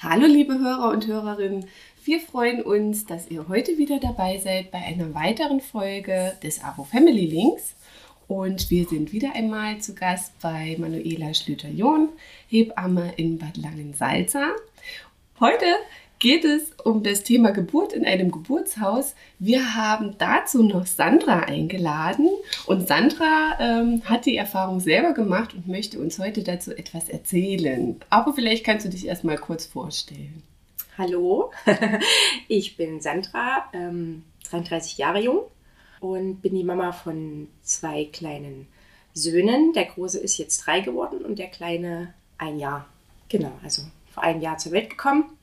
Hallo liebe Hörer und Hörerinnen, wir freuen uns, dass ihr heute wieder dabei seid bei einer weiteren Folge des AWO Family Links. Und wir sind wieder einmal zu Gast bei Manuela Schlüter-John, Hebamme in Bad Langensalza. Heute geht es um das Thema Geburt in einem Geburtshaus. Wir haben dazu noch Sandra eingeladen und Sandra ähm, hat die Erfahrung selber gemacht und möchte uns heute dazu etwas erzählen. Aber vielleicht kannst du dich erstmal kurz vorstellen. Hallo, ich bin Sandra, ähm, 33 Jahre jung und bin die Mama von zwei kleinen Söhnen. Der große ist jetzt drei geworden und der kleine ein Jahr. Genau, also vor einem Jahr zur Welt gekommen.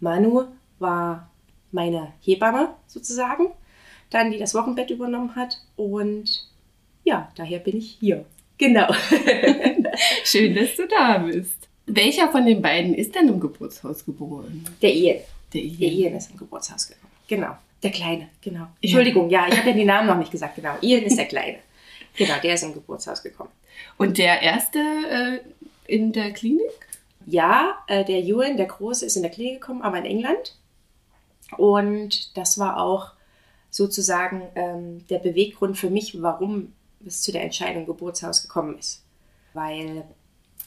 Manu war meine Hebamme sozusagen, dann die das Wochenbett übernommen hat und ja, daher bin ich hier. Genau. Schön, dass du da bist. Welcher von den beiden ist denn im Geburtshaus geboren? Der Ian. Der Ian. Der Ian ist im Geburtshaus geboren. Genau. Der Kleine, genau. Entschuldigung, ja, ja ich habe ja die Namen noch nicht gesagt, genau. Ian ist der Kleine. Genau, der ist im Geburtshaus gekommen. Und der erste äh, in der Klinik? Ja, äh, der Ewan, der Große, ist in der Klinik gekommen, aber in England. Und das war auch sozusagen ähm, der Beweggrund für mich, warum es zu der Entscheidung Geburtshaus gekommen ist. Weil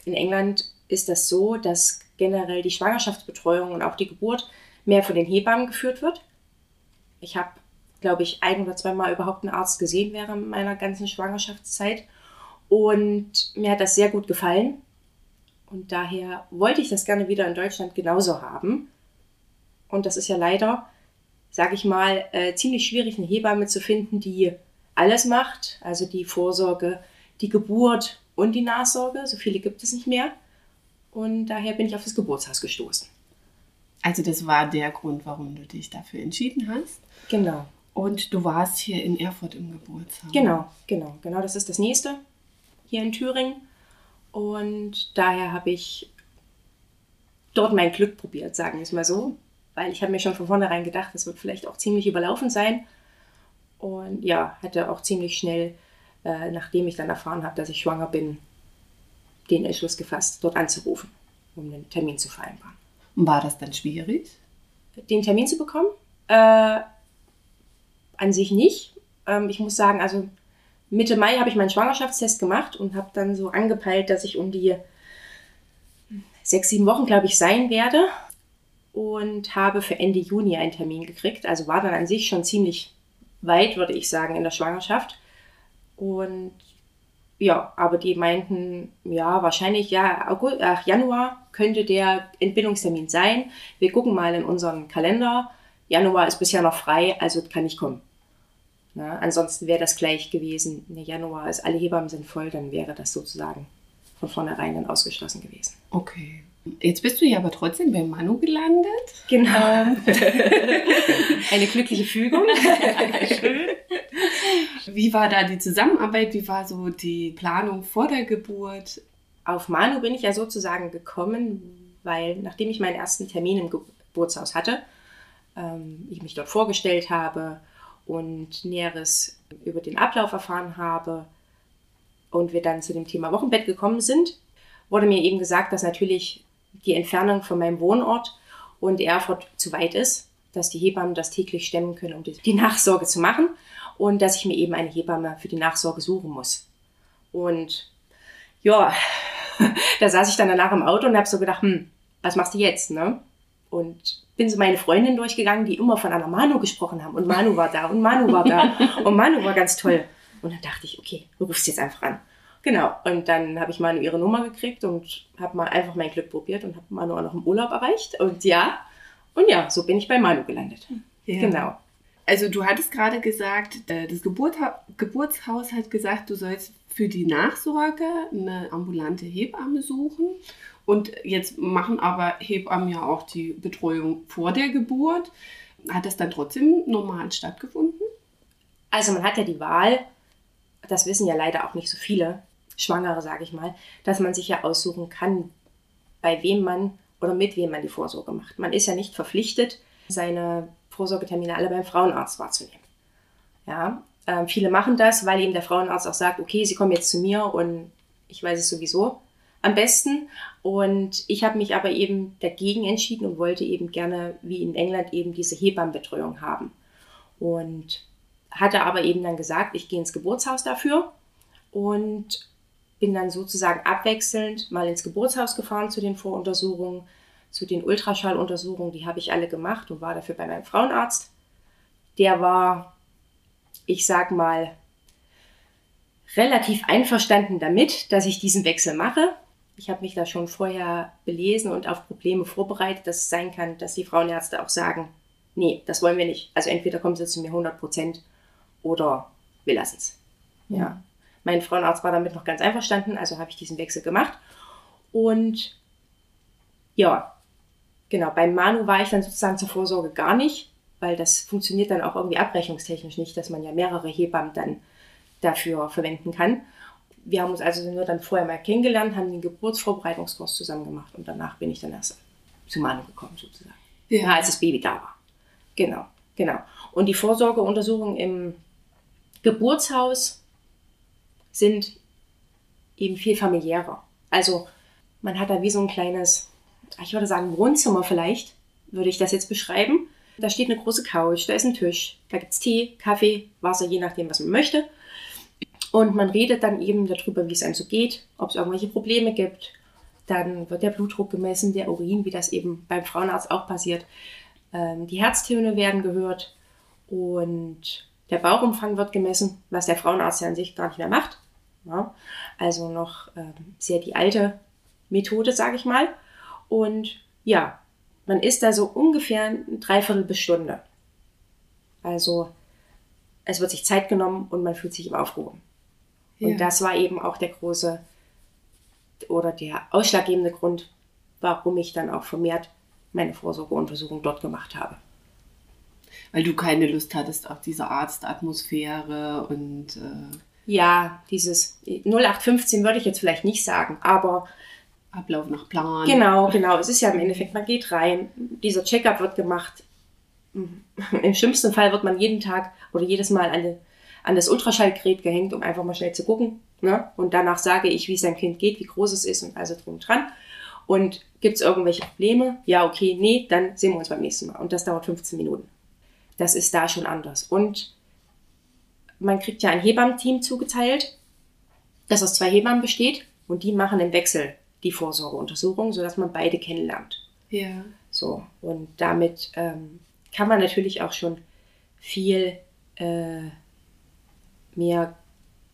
in England ist das so, dass generell die Schwangerschaftsbetreuung und auch die Geburt mehr von den Hebammen geführt wird. Ich habe, glaube ich, ein oder zweimal überhaupt einen Arzt gesehen während meiner ganzen Schwangerschaftszeit. Und mir hat das sehr gut gefallen. Und daher wollte ich das gerne wieder in Deutschland genauso haben. Und das ist ja leider, sage ich mal, äh, ziemlich schwierig, eine Hebamme zu finden, die alles macht. Also die Vorsorge, die Geburt und die Nachsorge. So viele gibt es nicht mehr. Und daher bin ich auf das Geburtshaus gestoßen. Also das war der Grund, warum du dich dafür entschieden hast. Genau. Und du warst hier in Erfurt im Geburtshaus. Genau, genau, genau. Das ist das nächste hier in Thüringen. Und daher habe ich dort mein Glück probiert, sagen wir es mal so. Weil ich habe mir schon von vornherein gedacht, das wird vielleicht auch ziemlich überlaufen sein. Und ja, hatte auch ziemlich schnell, äh, nachdem ich dann erfahren habe, dass ich schwanger bin, den Entschluss gefasst, dort anzurufen, um einen Termin zu vereinbaren. War das dann schwierig? Den Termin zu bekommen? Äh, an sich nicht. Ähm, ich muss sagen, also Mitte Mai habe ich meinen Schwangerschaftstest gemacht und habe dann so angepeilt, dass ich um die sechs, sieben Wochen, glaube ich, sein werde. Und habe für Ende Juni einen Termin gekriegt. Also war dann an sich schon ziemlich weit, würde ich sagen, in der Schwangerschaft. Und ja, aber die meinten, ja, wahrscheinlich, ja, August, ach, Januar könnte der Entbindungstermin sein. Wir gucken mal in unseren Kalender. Januar ist bisher noch frei, also kann ich kommen. Na, ansonsten wäre das gleich gewesen, im Januar ist alle Hebammen sind voll, dann wäre das sozusagen von vornherein dann ausgeschlossen gewesen. Okay. Jetzt bist du ja aber trotzdem bei Manu gelandet. Genau. Ähm. Eine glückliche Fügung. Schön. Wie war da die Zusammenarbeit? Wie war so die Planung vor der Geburt? Auf Manu bin ich ja sozusagen gekommen, weil nachdem ich meinen ersten Termin im Geburtshaus hatte, ähm, ich mich dort vorgestellt habe, und Näheres über den Ablauf erfahren habe und wir dann zu dem Thema Wochenbett gekommen sind, wurde mir eben gesagt, dass natürlich die Entfernung von meinem Wohnort und Erfurt zu weit ist, dass die Hebammen das täglich stemmen können, um die Nachsorge zu machen und dass ich mir eben eine Hebamme für die Nachsorge suchen muss. Und ja, da saß ich dann danach im Auto und habe so gedacht, hm, was machst du jetzt, ne? Und bin so meine Freundin durchgegangen, die immer von einer Manu gesprochen haben. Und Manu war da und Manu war da und Manu war ganz toll. Und dann dachte ich, okay, du rufst jetzt einfach an. Genau. Und dann habe ich Manu ihre Nummer gekriegt und habe mal einfach mein Glück probiert und habe Manu auch noch im Urlaub erreicht. Und ja, und ja, so bin ich bei Manu gelandet. Ja. Genau. Also du hattest gerade gesagt, äh, das Geburtshaus hat gesagt, du sollst für die Nachsorge eine ambulante Hebamme suchen. Und jetzt machen aber Hebammen ja auch die Betreuung vor der Geburt. Hat das dann trotzdem normal stattgefunden? Also man hat ja die Wahl, das wissen ja leider auch nicht so viele Schwangere, sage ich mal, dass man sich ja aussuchen kann, bei wem man oder mit wem man die Vorsorge macht. Man ist ja nicht verpflichtet, seine Vorsorgetermine alle beim Frauenarzt wahrzunehmen. Ja, äh, viele machen das, weil eben der Frauenarzt auch sagt, okay, Sie kommen jetzt zu mir und ich weiß es sowieso am besten. Und ich habe mich aber eben dagegen entschieden und wollte eben gerne, wie in England, eben diese Hebammenbetreuung haben. Und hatte aber eben dann gesagt, ich gehe ins Geburtshaus dafür und bin dann sozusagen abwechselnd mal ins Geburtshaus gefahren zu den Voruntersuchungen, zu den Ultraschalluntersuchungen, die habe ich alle gemacht und war dafür bei meinem Frauenarzt. Der war, ich sag mal, relativ einverstanden damit, dass ich diesen Wechsel mache. Ich habe mich da schon vorher belesen und auf Probleme vorbereitet, dass es sein kann, dass die Frauenärzte auch sagen, nee, das wollen wir nicht. Also entweder kommen sie zu mir 100 Prozent oder wir lassen es. Ja. ja. Mein Frauenarzt war damit noch ganz einverstanden, also habe ich diesen Wechsel gemacht. Und ja, genau, beim Manu war ich dann sozusagen zur Vorsorge gar nicht, weil das funktioniert dann auch irgendwie abrechnungstechnisch nicht, dass man ja mehrere Hebammen dann dafür verwenden kann. Wir haben uns also nur dann vorher mal kennengelernt, haben den Geburtsvorbereitungskurs zusammen gemacht und danach bin ich dann erst zu Manu gekommen sozusagen. Ja. als das Baby da war. Genau, genau. Und die Vorsorgeuntersuchungen im Geburtshaus sind eben viel familiärer. Also man hat da wie so ein kleines, ich würde sagen Wohnzimmer vielleicht, würde ich das jetzt beschreiben. Da steht eine große Couch, da ist ein Tisch, da gibt es Tee, Kaffee, Wasser, je nachdem, was man möchte. Und man redet dann eben darüber, wie es einem so geht, ob es irgendwelche Probleme gibt. Dann wird der Blutdruck gemessen, der Urin, wie das eben beim Frauenarzt auch passiert. Ähm, die Herztöne werden gehört und der Bauchumfang wird gemessen, was der Frauenarzt ja an sich gar nicht mehr macht. Ja, also noch ähm, sehr die alte Methode, sage ich mal. Und ja, man ist da so ungefähr eine Dreiviertel bis Stunde. Also es wird sich Zeit genommen und man fühlt sich im aufgehoben. Ja. Und das war eben auch der große oder der ausschlaggebende Grund, warum ich dann auch vermehrt meine Vorsorgeuntersuchung dort gemacht habe. Weil du keine Lust hattest auf diese Arztatmosphäre und. Äh ja, dieses 0815 würde ich jetzt vielleicht nicht sagen, aber. Ablauf nach Plan. Genau, genau. Es ist ja im Endeffekt, man geht rein, dieser Checkup wird gemacht. Im schlimmsten Fall wird man jeden Tag oder jedes Mal die an das Ultraschallgerät gehängt, um einfach mal schnell zu gucken. Ne? Und danach sage ich, wie es deinem Kind geht, wie groß es ist und also drum dran. Und gibt es irgendwelche Probleme? Ja, okay, nee, dann sehen wir uns beim nächsten Mal. Und das dauert 15 Minuten. Das ist da schon anders. Und man kriegt ja ein Hebammenteam zugeteilt, das aus zwei Hebammen besteht und die machen im Wechsel die Vorsorgeuntersuchung, sodass man beide kennenlernt. Ja. So, und damit ähm, kann man natürlich auch schon viel äh, mehr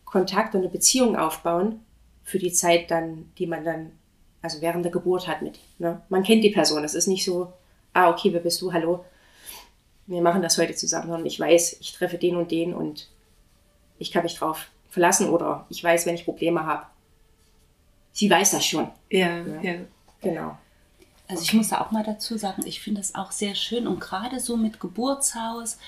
Kontakt und eine Beziehung aufbauen für die Zeit dann, die man dann, also während der Geburt hat mit. Ne? Man kennt die Person. Es ist nicht so, ah, okay, wer bist du? Hallo. Wir machen das heute zusammen, sondern ich weiß, ich treffe den und den und ich kann mich drauf verlassen oder ich weiß, wenn ich Probleme habe. Sie weiß das schon. Ja, ja. ja. Genau. Also ich muss da auch mal dazu sagen, ich finde das auch sehr schön und gerade so mit Geburtshaus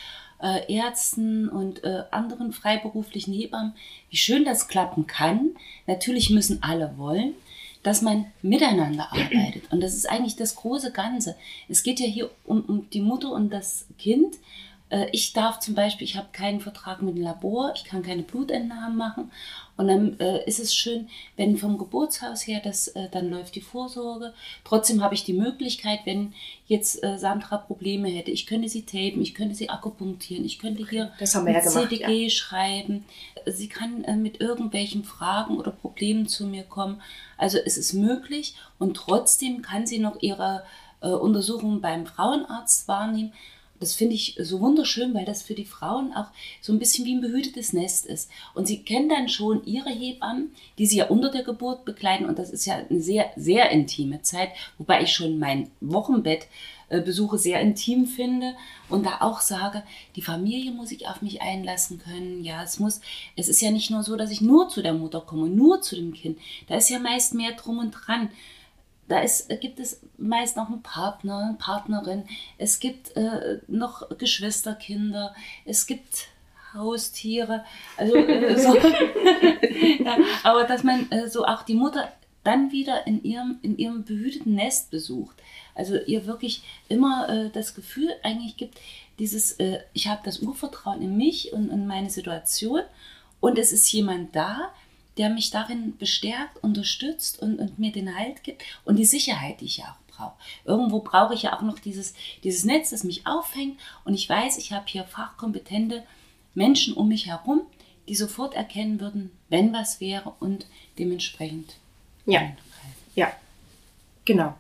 äh, Ärzten und äh, anderen freiberuflichen Hebammen, wie schön das klappen kann. Natürlich müssen alle wollen, dass man miteinander arbeitet. Und das ist eigentlich das große Ganze. Es geht ja hier um, um die Mutter und das Kind. Äh, ich darf zum Beispiel, ich habe keinen Vertrag mit dem Labor, ich kann keine Blutentnahmen machen. Und dann äh, ist es schön, wenn vom Geburtshaus her das äh, dann läuft die Vorsorge. Trotzdem habe ich die Möglichkeit, wenn jetzt äh, Sandra Probleme hätte, ich könnte sie tapen, ich könnte sie akupunktieren, ich könnte hier das ja gemacht, CDG ja. schreiben. Sie kann äh, mit irgendwelchen Fragen oder Problemen zu mir kommen. Also es ist möglich und trotzdem kann sie noch ihre äh, Untersuchungen beim Frauenarzt wahrnehmen. Das finde ich so wunderschön, weil das für die Frauen auch so ein bisschen wie ein behütetes Nest ist. Und sie kennen dann schon ihre Hebammen, die sie ja unter der Geburt begleiten. Und das ist ja eine sehr, sehr intime Zeit, wobei ich schon mein Wochenbettbesuche sehr intim finde und da auch sage, die Familie muss sich auf mich einlassen können. Ja, es muss, es ist ja nicht nur so, dass ich nur zu der Mutter komme, nur zu dem Kind. Da ist ja meist mehr drum und dran. Da ist, gibt es meist noch einen Partner, eine Partnerin. Es gibt äh, noch Geschwisterkinder. Es gibt Haustiere. Also, äh, so. ja, aber dass man äh, so auch die Mutter dann wieder in ihrem, in ihrem behüteten Nest besucht. Also ihr wirklich immer äh, das Gefühl eigentlich gibt, dieses, äh, ich habe das Urvertrauen in mich und in meine Situation und es ist jemand da, der mich darin bestärkt, unterstützt und, und mir den Halt gibt und die Sicherheit, die ich ja auch brauche. Irgendwo brauche ich ja auch noch dieses, dieses Netz, das mich auffängt und ich weiß, ich habe hier fachkompetente Menschen um mich herum, die sofort erkennen würden, wenn was wäre und dementsprechend. Ja. Ja. Genau.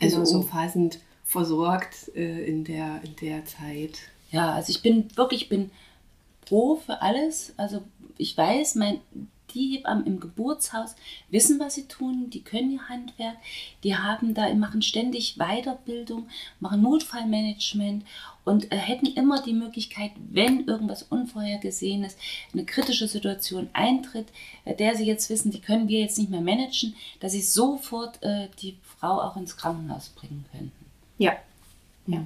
Also genau so. umfassend versorgt äh, in, der, in der Zeit. Ja, also ich bin wirklich, bin froh für alles. Also ich weiß, mein, die Hebammen im Geburtshaus wissen, was sie tun, die können ihr Handwerk, die haben da, machen ständig Weiterbildung, machen Notfallmanagement und äh, hätten immer die Möglichkeit, wenn irgendwas Unvorhergesehenes, eine kritische Situation eintritt, äh, der sie jetzt wissen, die können wir jetzt nicht mehr managen, dass sie sofort äh, die Frau auch ins Krankenhaus bringen könnten. Ja. ja.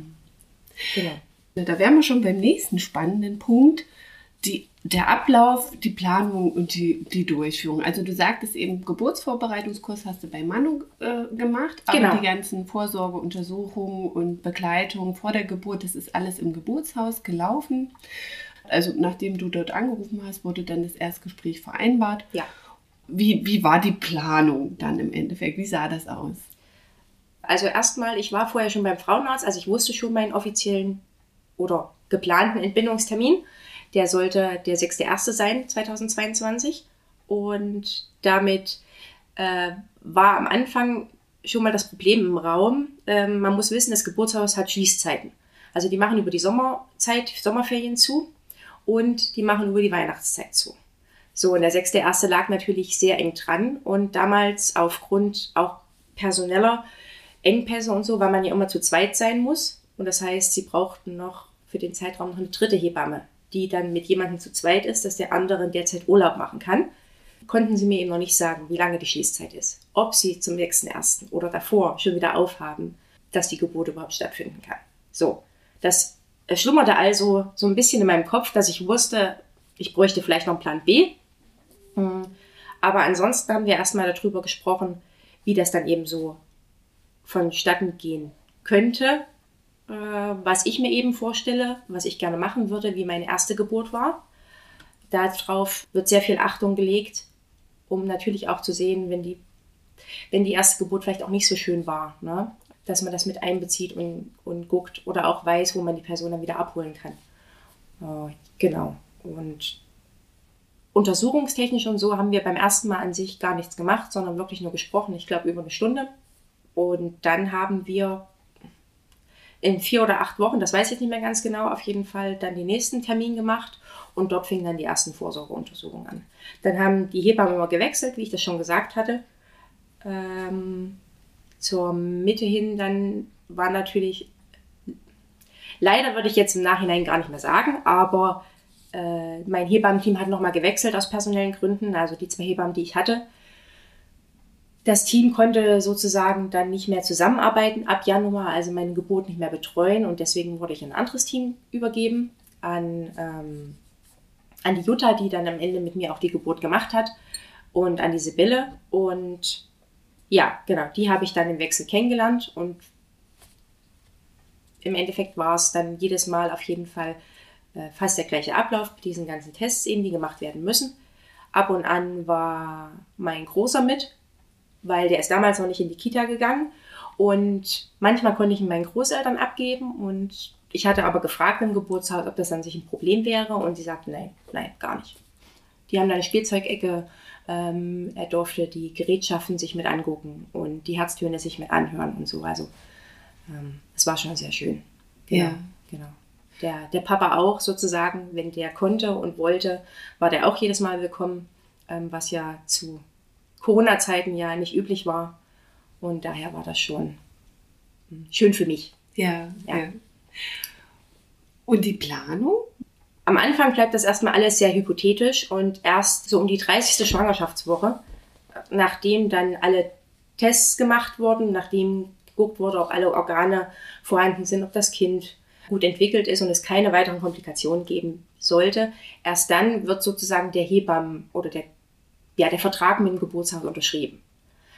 Genau. Da wären wir schon beim nächsten spannenden Punkt die, der Ablauf, die Planung und die, die Durchführung. Also du sagtest eben, Geburtsvorbereitungskurs hast du bei Manu äh, gemacht, aber genau. die ganzen Vorsorgeuntersuchungen und Begleitung vor der Geburt, das ist alles im Geburtshaus gelaufen. Also nachdem du dort angerufen hast, wurde dann das Erstgespräch vereinbart. Ja. Wie, wie war die Planung dann im Endeffekt? Wie sah das aus? Also erstmal, ich war vorher schon beim Frauenarzt, also ich wusste schon meinen offiziellen oder geplanten Entbindungstermin. Der sollte der 6.1. sein, 2022. Und damit äh, war am Anfang schon mal das Problem im Raum. Ähm, man muss wissen, das Geburtshaus hat Schließzeiten. Also die machen über die Sommerzeit, Sommerferien zu und die machen über die Weihnachtszeit zu. So, und der 6.1. lag natürlich sehr eng dran und damals aufgrund auch personeller Engpässe und so, weil man ja immer zu zweit sein muss. Und das heißt, sie brauchten noch für den Zeitraum noch eine dritte Hebamme die dann mit jemandem zu zweit ist, dass der andere in der Zeit Urlaub machen kann, konnten sie mir eben noch nicht sagen, wie lange die Schließzeit ist. Ob sie zum nächsten ersten oder davor schon wieder aufhaben, dass die Geburt überhaupt stattfinden kann. So, das schlummerte also so ein bisschen in meinem Kopf, dass ich wusste, ich bräuchte vielleicht noch einen Plan B. Hm. Aber ansonsten haben wir erstmal darüber gesprochen, wie das dann eben so vonstatten gehen könnte, äh, was ich mir eben vorstelle, was ich gerne machen würde, wie meine erste Geburt war. Darauf wird sehr viel Achtung gelegt, um natürlich auch zu sehen, wenn die, wenn die erste Geburt vielleicht auch nicht so schön war, ne? dass man das mit einbezieht und, und guckt oder auch weiß, wo man die Person dann wieder abholen kann. Äh, genau. Und untersuchungstechnisch und so haben wir beim ersten Mal an sich gar nichts gemacht, sondern wirklich nur gesprochen, ich glaube über eine Stunde. Und dann haben wir in vier oder acht Wochen, das weiß ich nicht mehr ganz genau, auf jeden Fall dann den nächsten Termin gemacht und dort fingen dann die ersten Vorsorgeuntersuchungen an. Dann haben die Hebammen immer gewechselt, wie ich das schon gesagt hatte. Ähm, zur Mitte hin dann war natürlich, leider würde ich jetzt im Nachhinein gar nicht mehr sagen, aber äh, mein Hebammenteam hat nochmal gewechselt aus personellen Gründen, also die zwei Hebammen, die ich hatte, das Team konnte sozusagen dann nicht mehr zusammenarbeiten ab Januar, also meine Geburt nicht mehr betreuen. Und deswegen wurde ich an ein anderes Team übergeben, an, ähm, an die Jutta, die dann am Ende mit mir auch die Geburt gemacht hat und an die Sibylle. Und ja, genau, die habe ich dann im Wechsel kennengelernt. Und im Endeffekt war es dann jedes Mal auf jeden Fall äh, fast der gleiche Ablauf mit diesen ganzen Tests eben, die gemacht werden müssen. Ab und an war mein Großer mit, weil der ist damals noch nicht in die Kita gegangen. Und manchmal konnte ich ihn meinen Großeltern abgeben und ich hatte aber gefragt im Geburtshaus, ob das an sich ein Problem wäre und sie sagten, nein, nein, gar nicht. Die haben da eine Spielzeugecke, ähm, er durfte die Gerätschaften sich mit angucken und die Herztöne sich mit anhören und so. Also ähm, es war schon sehr schön. Genau, ja. genau. Der, der Papa auch sozusagen, wenn der konnte und wollte, war der auch jedes Mal willkommen, ähm, was ja zu Corona-Zeiten ja nicht üblich war. Und daher war das schon hm, schön für mich. Ja, ja. ja. Und die Planung? Am Anfang bleibt das erstmal alles sehr hypothetisch und erst so um die 30. Schwangerschaftswoche, nachdem dann alle Tests gemacht wurden, nachdem geguckt wurde, ob alle Organe vorhanden sind, ob das Kind gut entwickelt ist und es keine weiteren Komplikationen geben sollte, erst dann wird sozusagen der Hebammen oder der ja, der Vertrag mit dem Geburtshaus unterschrieben.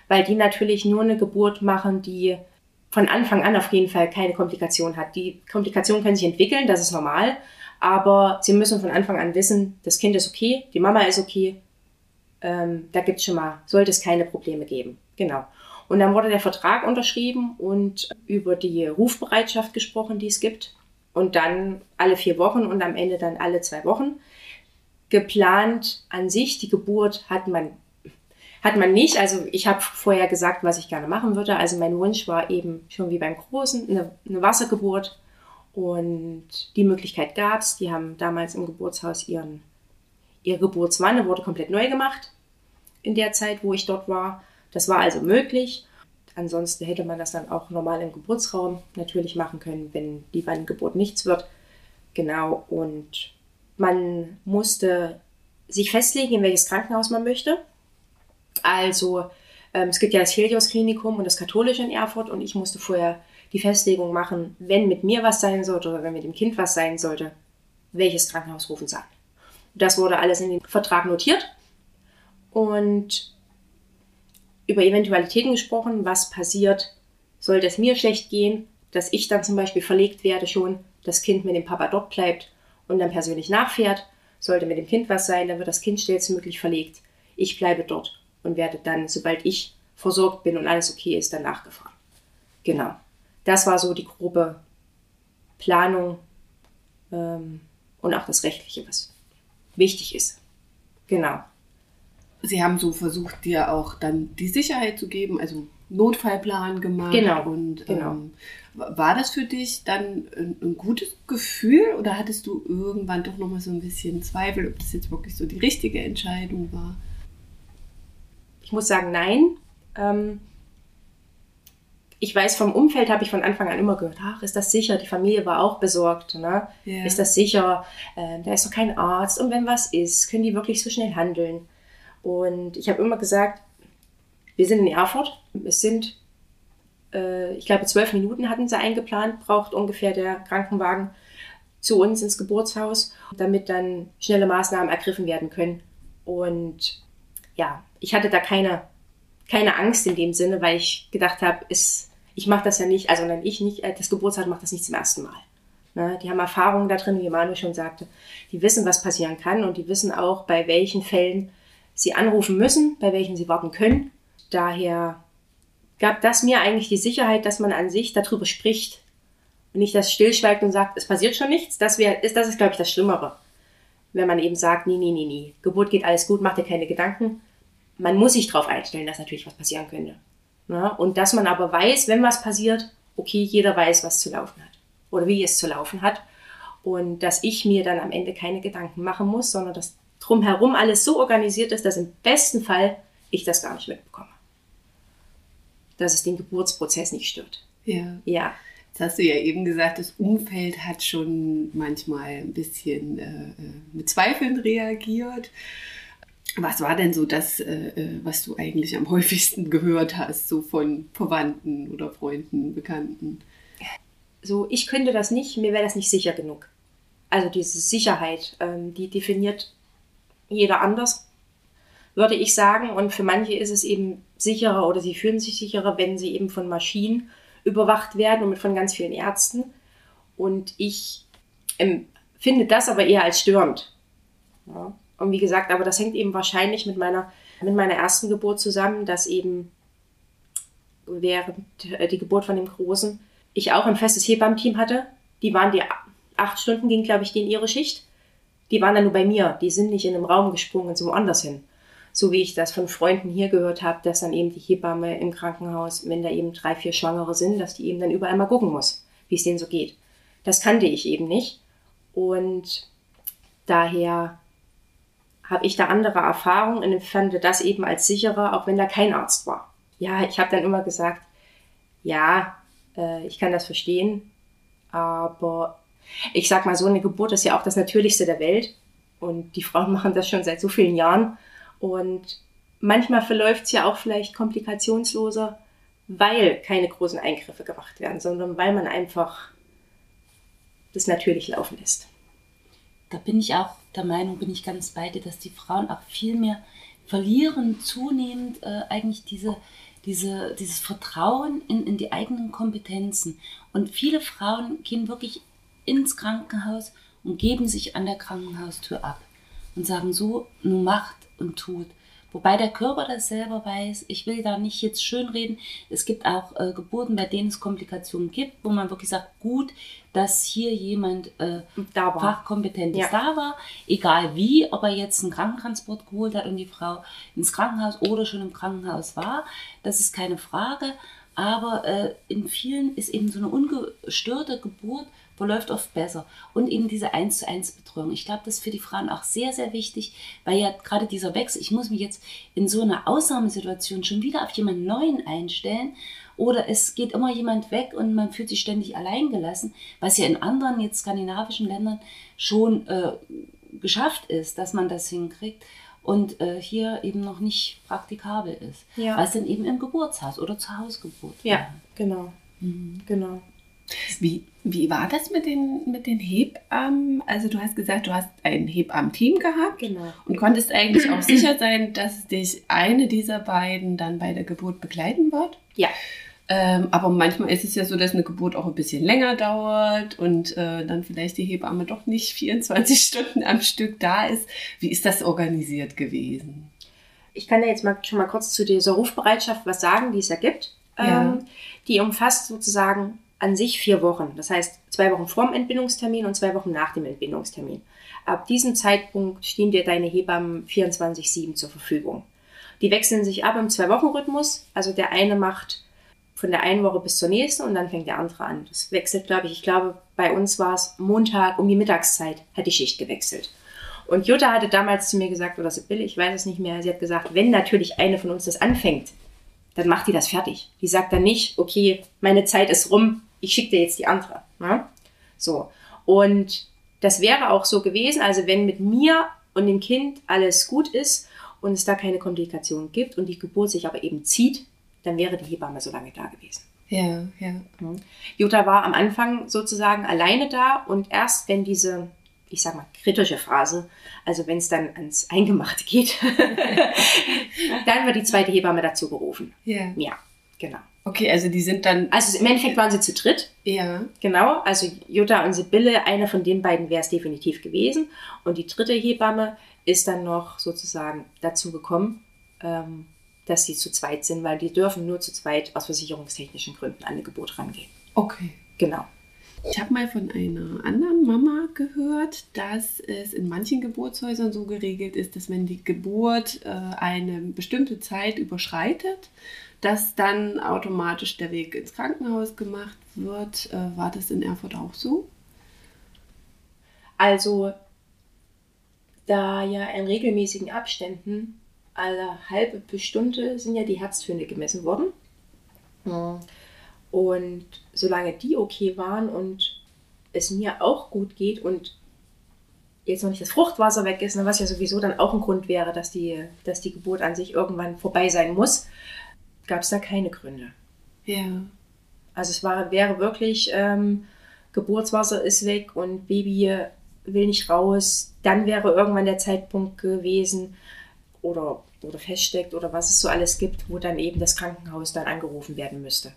Weil die natürlich nur eine Geburt machen, die von Anfang an auf jeden Fall keine Komplikation hat. Die Komplikationen können sich entwickeln, das ist normal, aber sie müssen von Anfang an wissen, das Kind ist okay, die Mama ist okay ähm, da gibt es schon mal, sollte es keine Probleme geben. Genau. Und dann wurde der Vertrag unterschrieben und über die Rufbereitschaft gesprochen, die es gibt. Und dann alle vier Wochen und am Ende dann alle zwei Wochen. Geplant an sich, die Geburt hat man, hat man nicht. Also ich habe vorher gesagt, was ich gerne machen würde. Also mein Wunsch war eben schon wie beim Großen eine, eine Wassergeburt. Und die Möglichkeit gab es. Die haben damals im Geburtshaus ihren, ihre Geburtswanne wurde komplett neu gemacht in der Zeit, wo ich dort war. Das war also möglich. Ansonsten hätte man das dann auch normal im Geburtsraum natürlich machen können, wenn die Wannengeburt nichts wird. Genau, und man musste sich festlegen, in welches Krankenhaus man möchte. Also ähm, es gibt ja das Helios Klinikum und das Katholische in Erfurt und ich musste vorher die Festlegung machen, wenn mit mir was sein sollte oder wenn mit dem Kind was sein sollte, welches Krankenhaus rufen an. Das wurde alles in den Vertrag notiert und über Eventualitäten gesprochen, was passiert, sollte es mir schlecht gehen, dass ich dann zum Beispiel verlegt werde schon, das Kind mit dem Papa dort bleibt und dann persönlich nachfährt. Sollte mit dem Kind was sein, dann wird das Kind schnellstmöglich verlegt. Ich bleibe dort und werde dann, sobald ich versorgt bin und alles okay ist, dann nachgefahren. Genau. Das war so die grobe Planung ähm, und auch das Rechtliche, was wichtig ist. Genau. Sie haben so versucht, dir auch dann die Sicherheit zu geben, also Notfallplan gemacht. Genau. Und genau. Ähm, war das für dich dann ein, ein, gutes Gefühl oder hattest du irgendwann doch nochmal so ein bisschen Zweifel, ob das jetzt wirklich so die richtige Entscheidung war? Ich muss sagen, nein. Ähm, ich weiß, vom Umfeld habe ich von Anfang an immer gehört, ach, ist das sicher? Die Familie war auch besorgt. Ne? Yeah. Ist das sicher? Äh, da ist doch kein Arzt. Und wenn was ist, können die wirklich so schnell handeln? Und ich habe immer gesagt, wir sind in Erfurt. Es sind, äh, ich glaube, zwölf Minuten hatten sie eingeplant, braucht ungefähr der Krankenwagen zu uns ins Geburtshaus, damit dann schnelle Maßnahmen ergriffen werden können. Und ja, ich hatte da keine, keine Angst in dem Sinne, weil ich gedacht habe, ich mache das ja nicht, also nein, ich nicht, äh, das Geburtshaus macht das nicht zum ersten Mal. Ne? Die haben Erfahrungen da drin, wie Manu schon sagte. Die wissen, was passieren kann und die wissen auch, bei welchen Fällen sie anrufen müssen, bei welchen sie warten können. Daher gab das mir eigentlich die Sicherheit, dass man an sich darüber spricht und nicht das stillschweigt und sagt, es passiert schon nichts. Das, wär, ist, das ist, glaube ich, das Schlimmere. Wenn man eben sagt, nee, nee, nee, nee, Geburt geht alles gut, mach dir keine Gedanken. Man muss sich darauf einstellen, dass natürlich was passieren könnte. Ja? Und dass man aber weiß, wenn was passiert, okay, jeder weiß, was zu laufen hat oder wie es zu laufen hat. Und dass ich mir dann am Ende keine Gedanken machen muss, sondern dass drumherum alles so organisiert ist, dass im besten Fall ich das gar nicht mitbekomme. Dass es den Geburtsprozess nicht stört. Ja. Ja. Jetzt hast du ja eben gesagt, das Umfeld hat schon manchmal ein bisschen äh, äh mit Zweifeln reagiert. Was war denn so das, äh, äh, was du eigentlich am häufigsten gehört hast, so von Verwandten oder Freunden, Bekannten? So, ich könnte das nicht, mir wäre das nicht sicher genug. Also diese Sicherheit, ähm, die definiert jeder anders, würde ich sagen. Und für manche ist es eben sicherer oder sie fühlen sich sicherer, wenn sie eben von Maschinen überwacht werden und von ganz vielen Ärzten. Und ich ähm, finde das aber eher als störend. Ja. Und wie gesagt, aber das hängt eben wahrscheinlich mit meiner, mit meiner ersten Geburt zusammen, dass eben während äh, die Geburt von dem Großen ich auch ein festes Hebammenteam hatte. Die waren die acht Stunden, ging, glaube ich, die in ihre Schicht die waren dann nur bei mir. Die sind nicht in einem Raum gesprungen und so woanders hin. So wie ich das von Freunden hier gehört habe, dass dann eben die Hebamme im Krankenhaus, wenn da eben drei, vier Schwangere sind, dass die eben dann überall mal gucken muss, wie es denen so geht. Das kannte ich eben nicht. Und daher habe ich da andere Erfahrungen und empfand das eben als sicherer, auch wenn da kein Arzt war. Ja, ich habe dann immer gesagt, ja, äh, ich kann das verstehen, aber ich sag mal, so eine Geburt ist ja auch das Natürlichste der Welt. Und die Frauen machen das schon seit so vielen Jahren. Und manchmal verläuft es ja auch vielleicht komplikationsloser, weil keine großen Eingriffe gemacht werden, sondern weil man einfach das natürlich laufen lässt. Da bin ich auch der Meinung, bin ich ganz bei dir, dass die Frauen auch viel mehr verlieren, zunehmend äh, eigentlich diese, diese, dieses Vertrauen in, in die eigenen Kompetenzen. Und viele Frauen gehen wirklich ins Krankenhaus und geben sich an der Krankenhaustür ab und sagen so, nun macht und tut. Wobei der Körper das selber weiß. Ich will da nicht jetzt schönreden. Es gibt auch äh, Geburten, bei denen es Komplikationen gibt, wo man wirklich sagt, gut, dass hier jemand äh, Da war. Fachkompetentes Ja. da war. Egal wie, ob er jetzt einen Krankentransport geholt hat und die Frau ins Krankenhaus oder schon im Krankenhaus war. Das ist keine Frage. Aber äh, in vielen ist eben so eine ungestörte Geburt verläuft oft besser. Und eben diese 1 zu 1 Betreuung. Ich glaube, das ist für die Frauen auch sehr, sehr wichtig, weil ja gerade dieser Wechsel, ich muss mich jetzt in so einer Ausnahmesituation schon wieder auf jemanden Neuen einstellen. Oder es geht immer jemand weg und man fühlt sich ständig allein gelassen, was ja in anderen jetzt skandinavischen Ländern schon äh, geschafft ist, dass man das hinkriegt und äh, hier eben noch nicht praktikabel ist. Ja. Was dann eben im Geburtshaus oder zur Hausgeburt. Ja, wäre. genau. Mhm. Genau. Wie, wie war das mit den, mit den Hebammen? Also du hast gesagt, du hast ein Hebammen-Team gehabt Genau. und konntest eigentlich auch sicher sein, dass dich eine dieser beiden dann bei der Geburt begleiten wird. Ja. Ähm, aber manchmal ist es ja so, dass eine Geburt auch ein bisschen länger dauert und äh, dann vielleicht die Hebamme doch nicht 24 Stunden am Stück da ist. Wie ist das organisiert gewesen? Ich kann ja jetzt mal schon mal kurz zu dieser Rufbereitschaft was sagen, die es ja gibt. Ja. Ähm, die umfasst sozusagen an sich vier Wochen. Das heißt, zwei Wochen vor dem Entbindungstermin und zwei Wochen nach dem Entbindungstermin. Ab diesem Zeitpunkt stehen dir deine Hebammen 24-7 zur Verfügung. Die wechseln sich ab im Zwei-Wochen-Rhythmus. Also der eine macht von der einen Woche bis zur nächsten und dann fängt der andere an. Das wechselt, glaube ich. Ich glaube, bei uns war es Montag um die Mittagszeit, hat die Schicht gewechselt. Und Jutta hatte damals zu mir gesagt, oder Sibylle, ich weiß es nicht mehr, sie hat gesagt, wenn natürlich eine von uns das anfängt, dann macht die das fertig. Die sagt dann nicht, okay, meine Zeit ist rum, ich schicke dir jetzt die andere. Ne? So. Und das wäre auch so gewesen, also wenn mit mir und dem Kind alles gut ist und es da keine Komplikationen gibt und die Geburt sich aber eben zieht, dann wäre die Hebamme so lange da gewesen. Ja, ja. Jutta war am Anfang sozusagen alleine da und erst wenn diese, ich sag mal, kritische Phase, also wenn es dann ans Eingemachte geht, dann wird die zweite Hebamme dazu gerufen. Ja. Ja, genau. Okay, also die sind dann. Also im Endeffekt waren sie zu dritt, Ja. genau. Also Jutta und Sibylle, eine von den beiden wäre es definitiv gewesen. Und die dritte Hebamme ist dann noch sozusagen dazu gekommen, ähm, dass sie zu zweit sind, weil die dürfen nur zu zweit aus versicherungstechnischen Gründen an eine Geburt rangehen. Okay. Genau. Ich habe mal von einer anderen Mama gehört, dass es in manchen Geburtshäusern so geregelt ist, dass wenn die Geburt äh, eine bestimmte Zeit überschreitet, dass dann automatisch der Weg ins Krankenhaus gemacht wird. Äh, war das in Erfurt auch so? Also, da ja in regelmäßigen Abständen alle halbe Stunde sind ja die Herztöne gemessen worden. Und solange die okay waren und es mir auch gut geht und jetzt noch nicht das Fruchtwasser weg ist, was ja sowieso dann auch ein Grund wäre, dass die, dass die Geburt an sich irgendwann vorbei sein muss, gab es da keine Gründe. Ja. Also es war, wäre wirklich, ähm, Geburtswasser ist weg und Baby will nicht raus. Dann wäre irgendwann der Zeitpunkt gewesen oder, oder feststeckt oder was es so alles gibt, wo dann eben das Krankenhaus dann angerufen werden müsste.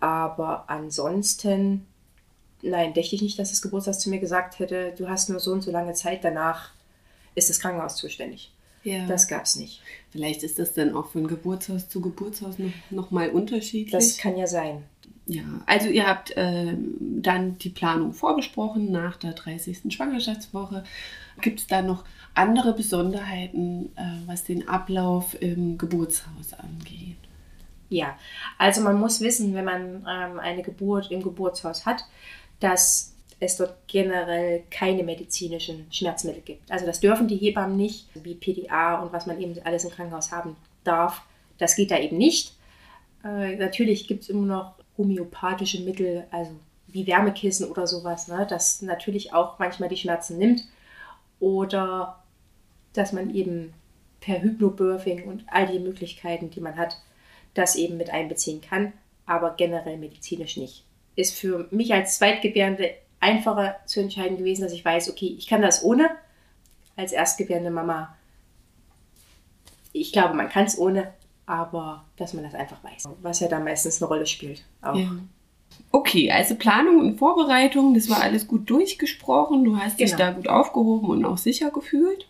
Aber ansonsten, nein, dächte ich nicht, dass das Geburtshaus zu mir gesagt hätte, du hast nur so und so lange Zeit, danach ist das Krankenhaus zuständig. Ja. Das gab es nicht. Vielleicht ist das dann auch von Geburtshaus zu Geburtshaus noch, noch mal unterschiedlich. Das kann ja sein. Ja, also ihr habt ähm, dann die Planung vorbesprochen nach der 30. Schwangerschaftswoche. Gibt es da noch andere Besonderheiten, äh, was den Ablauf im Geburtshaus angeht? Ja, also man muss wissen, wenn man ähm, eine Geburt im Geburtshaus hat, dass es dort generell keine medizinischen Schmerzmittel gibt. Also das dürfen die Hebammen nicht, wie PDA und was man eben alles im Krankenhaus haben darf. Das geht da eben nicht. Äh, natürlich gibt es immer noch homöopathische Mittel, also wie Wärmekissen oder sowas, ne, das natürlich auch manchmal die Schmerzen nimmt. Oder dass man eben per Hypnobirthing und all die Möglichkeiten, die man hat, das eben mit einbeziehen kann, aber generell medizinisch nicht. Ist für mich als Zweitgebärende einfacher zu entscheiden gewesen, dass ich weiß, okay, ich kann das ohne. Als erstgebärende Mama, ich glaube, man kann es ohne, aber dass man das einfach weiß. Was ja da meistens eine Rolle spielt. Auch. Ja. Okay, also Planung und Vorbereitung, das war alles gut durchgesprochen. Du hast dich Genau. da gut aufgehoben und auch sicher gefühlt.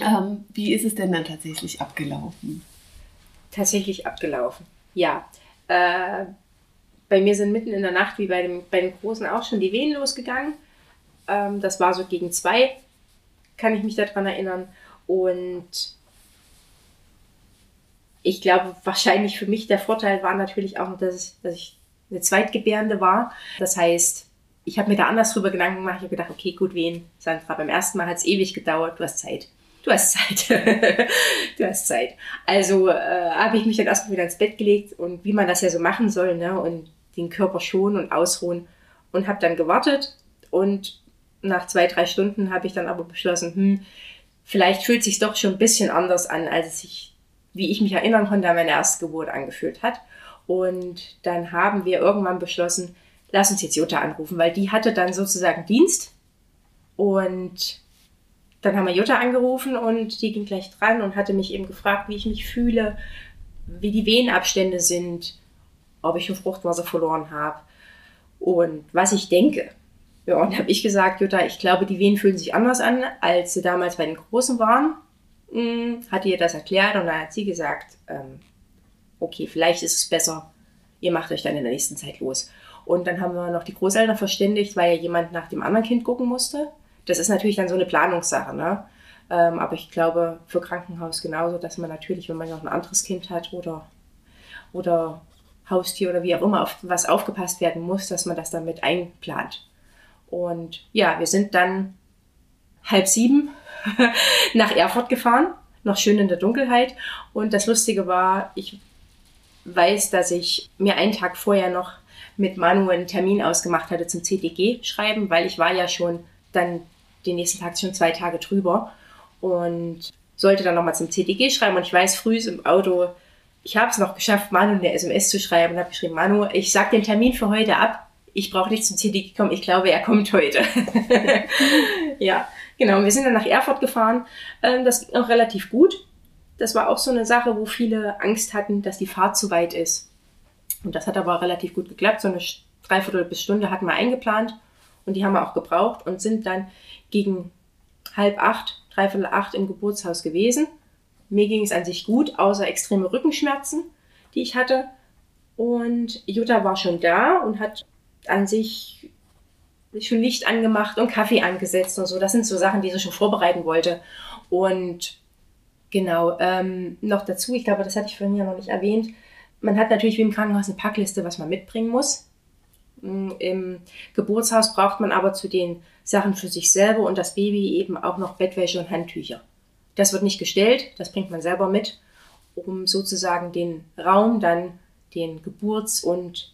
Ähm, wie ist es denn dann tatsächlich abgelaufen? Tatsächlich abgelaufen, ja. Äh, bei mir sind mitten in der Nacht, wie bei dem, bei dem Großen auch schon, die Wehen losgegangen. Ähm, das war so gegen zwei, kann ich mich daran erinnern. Und ich glaube, wahrscheinlich für mich der Vorteil war natürlich auch, dass ich, dass ich eine Zweitgebärende war. Das heißt, ich habe mir da anders drüber Gedanken gemacht. Ich habe gedacht, okay, gut, wen, Sandra, beim ersten Mal hat es ewig gedauert, du hast Zeit. Du hast Zeit. du hast Zeit. Also äh, habe ich mich dann erstmal wieder ins Bett gelegt und wie man das ja so machen soll, ne? Und den Körper schonen und ausruhen. Und habe dann gewartet und nach zwei, drei Stunden habe ich dann aber beschlossen, hm, vielleicht fühlt es sich doch schon ein bisschen anders an, als es sich, wie ich mich erinnern konnte, an meine Erstgeburt angefühlt hat. Und dann haben wir irgendwann beschlossen, lass uns jetzt Jutta anrufen, weil die hatte dann sozusagen Dienst. Und dann haben wir Jutta angerufen und die ging gleich dran und hatte mich eben gefragt, wie ich mich fühle, wie die Wehenabstände sind, ob ich ein Fruchtwasser verloren habe und was ich denke. Ja, und habe ich gesagt, Jutta, ich glaube, die Wehen fühlen sich anders an, als sie damals bei den Großen waren. Hm, hat ihr das erklärt und dann hat sie gesagt, ähm, okay, vielleicht ist es besser, ihr macht euch dann in der nächsten Zeit los. Und dann haben wir noch die Großeltern verständigt, weil ja jemand nach dem anderen Kind gucken musste. Das ist natürlich dann so eine Planungssache, ne? Ähm, aber ich glaube, für Krankenhaus genauso, dass man natürlich, wenn man noch ein anderes Kind hat oder, oder Haustier oder wie auch immer, auf was aufgepasst werden muss, dass man das dann mit einplant. Und ja, wir sind dann halb sieben nach Erfurt gefahren, noch schön in der Dunkelheit. Und das Lustige war, ich weiß, dass ich mir einen Tag vorher noch mit Manu einen Termin ausgemacht hatte zum CTG schreiben, weil ich war ja schon dann den nächsten Tag schon zwei Tage drüber und sollte dann nochmal zum CTG schreiben. Und ich weiß früh im Auto, ich habe es noch geschafft, Manu eine SMS zu schreiben und habe geschrieben, Manu, ich sag den Termin für heute ab. Ich brauche nicht zum CTG kommen. Ich glaube, er kommt heute. ja, genau. Wir sind dann nach Erfurt gefahren. Ähm, das ging auch relativ gut. Das war auch so eine Sache, wo viele Angst hatten, dass die Fahrt zu weit ist. Und das hat aber relativ gut geklappt. So eine Dreiviertel bis Stunde hatten wir eingeplant und die haben wir auch gebraucht und sind dann gegen halb acht, dreiviertel acht im Geburtshaus gewesen. Mir ging es an sich gut, außer extreme Rückenschmerzen, die ich hatte. Und Jutta war schon da und hat an sich schon Licht angemacht und Kaffee angesetzt und so. Das sind so Sachen, die sie schon vorbereiten wollte. Und genau, ähm, noch dazu, ich glaube, das hatte ich vorhin ja noch nicht erwähnt, man hat natürlich wie im Krankenhaus eine Packliste, was man mitbringen muss. Mm, Im Geburtshaus braucht man aber zu den Sachen für sich selber und das Baby eben auch noch Bettwäsche und Handtücher. Das wird nicht gestellt, das bringt man selber mit, um sozusagen den Raum dann, den Geburts- und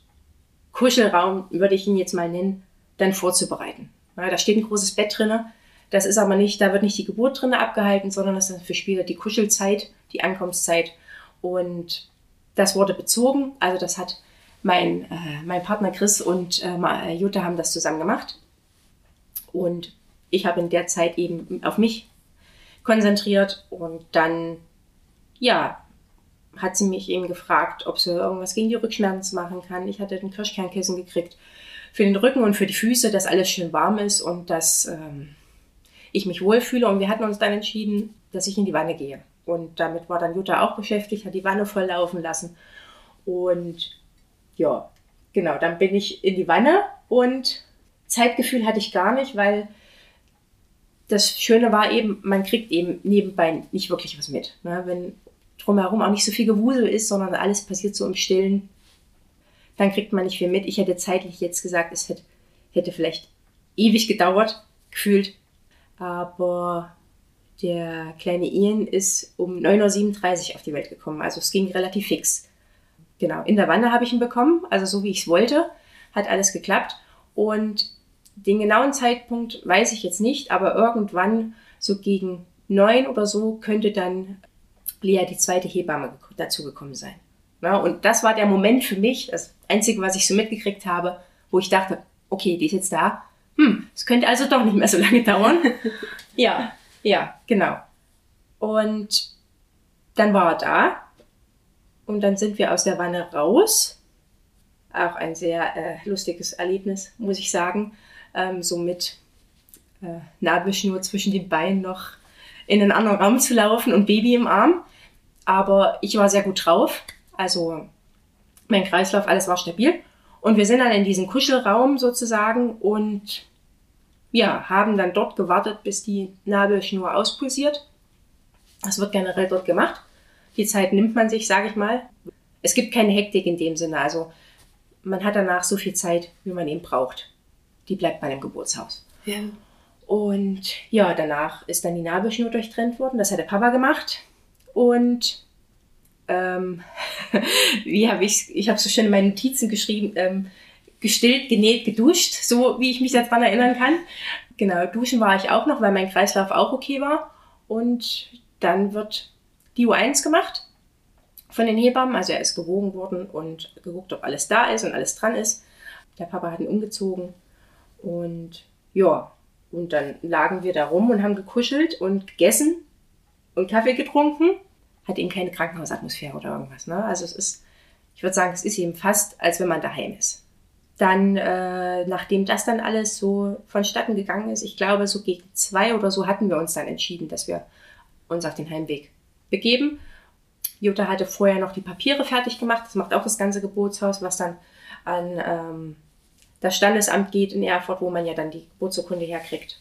Kuschelraum, würde ich ihn jetzt mal nennen, dann vorzubereiten. Ja, da steht ein großes Bett drinne. Das ist aber nicht, da wird nicht die Geburt drinne abgehalten, sondern das ist für später die Kuschelzeit, die Ankunftszeit. Und das wurde bezogen. Also das hat mein, äh, mein Partner Chris und äh, Jutta haben das zusammen gemacht. Und ich habe in der Zeit eben auf mich konzentriert und dann, ja, hat sie mich eben gefragt, ob sie irgendwas gegen die Rückschmerzen machen kann. Ich hatte den Kirschkernkissen gekriegt für den Rücken und für die Füße, dass alles schön warm ist und dass ähm, ich mich wohlfühle. Und wir hatten uns dann entschieden, dass ich in die Wanne gehe. Und damit war dann Jutta auch beschäftigt, hat die Wanne voll laufen lassen. Und ja, genau, dann bin ich in die Wanne und Zeitgefühl hatte ich gar nicht, weil das Schöne war eben, man kriegt eben nebenbei nicht wirklich was mit. Ne? Wenn drumherum auch nicht so viel Gewusel ist, sondern alles passiert so im Stillen, dann kriegt man nicht viel mit. Ich hätte zeitlich jetzt gesagt, es hätte, hätte vielleicht ewig gedauert, gefühlt. Aber der kleine Ian ist um 9.37 Uhr auf die Welt gekommen. Also es ging relativ fix. Genau, in der Wanne habe ich ihn bekommen, also so wie ich es wollte. Hat alles geklappt. Und den genauen Zeitpunkt weiß ich jetzt nicht, aber irgendwann so gegen neun oder so könnte dann Lea die zweite Hebamme dazugekommen sein. Ja, und das war der Moment für mich, das Einzige, was ich so mitgekriegt habe, wo ich dachte, okay, die ist jetzt da. Hm, es könnte also doch nicht mehr so lange dauern. ja, ja, genau. Und dann war er da und dann sind wir aus der Wanne raus. Auch ein sehr äh, lustiges Erlebnis, muss ich sagen. Ähm, so mit äh, Nabelschnur zwischen den Beinen noch in einen anderen Raum zu laufen und Baby im Arm. Aber ich war sehr gut drauf. Also mein Kreislauf, alles war stabil. Und wir sind dann in diesen Kuschelraum sozusagen und ja, haben dann dort gewartet, bis die Nabelschnur auspulsiert. Das wird generell dort gemacht. Die Zeit nimmt man sich, sage ich mal. Es gibt keine Hektik in dem Sinne. Also man hat danach so viel Zeit, wie man eben braucht. Die bleibt bei dem Geburtshaus. Ja. Und ja, danach ist dann die Nabelschnur durchtrennt worden. Das hat der Papa gemacht. Und ähm, wie habe ich, ich habe so schön in meinen Notizen geschrieben, ähm, gestillt, genäht, geduscht, so wie ich mich daran erinnern kann. Genau, duschen war ich auch noch, weil mein Kreislauf auch okay war. Und dann wird die U1 gemacht von den Hebammen. Also er ist gewogen worden und geguckt, ob alles da ist und alles dran ist. Der Papa hat ihn umgezogen. Und ja, und dann lagen wir da rum und haben gekuschelt und gegessen und Kaffee getrunken. Hat eben keine Krankenhausatmosphäre oder irgendwas. Ne? Also es ist, ich würde sagen, es ist eben fast, als wenn man daheim ist. Dann, äh, nachdem das dann alles so vonstatten gegangen ist, ich glaube, so gegen zwei oder so hatten wir uns dann entschieden, dass wir uns auf den Heimweg begeben. Jutta hatte vorher noch die Papiere fertig gemacht. Das macht auch das ganze Geburtshaus, was dann an ähm, das Standesamt geht in Erfurt, wo man ja dann die Geburtsurkunde herkriegt.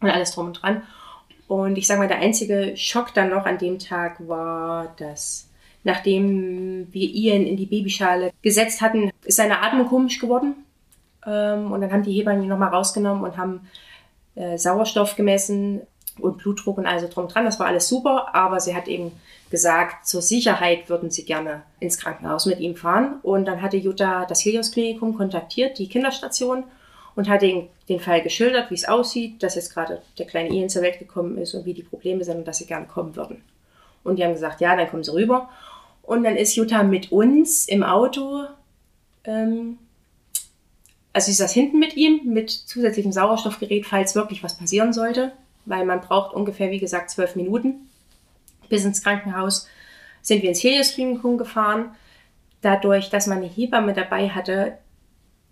Und alles drum und dran. Und ich sage mal, der einzige Schock dann noch an dem Tag war, dass nachdem wir Ian in die Babyschale gesetzt hatten, ist seine Atmung komisch geworden. Ähm, und dann haben die Hebammen ihn nochmal rausgenommen und haben äh, Sauerstoff gemessen und Blutdruck und also drum dran. Das war alles super, aber sie hat eben gesagt, zur Sicherheit würden sie gerne ins Krankenhaus mit ihm fahren. Und dann hatte Jutta das Helios Klinikum kontaktiert, die Kinderstation, und hat den, den Fall geschildert, wie es aussieht, dass jetzt gerade der kleine Ian zur Welt gekommen ist und wie die Probleme sind und dass sie gerne kommen würden. Und die haben gesagt, ja, dann kommen sie rüber. Und dann ist Jutta mit uns im Auto, ähm, also sie saß hinten mit ihm, mit zusätzlichem Sauerstoffgerät, falls wirklich was passieren sollte, weil man braucht ungefähr, wie gesagt, zwölf Minuten bis ins Krankenhaus sind wir ins Helios Klinikum gefahren. Dadurch, dass man eine Hebamme dabei hatte,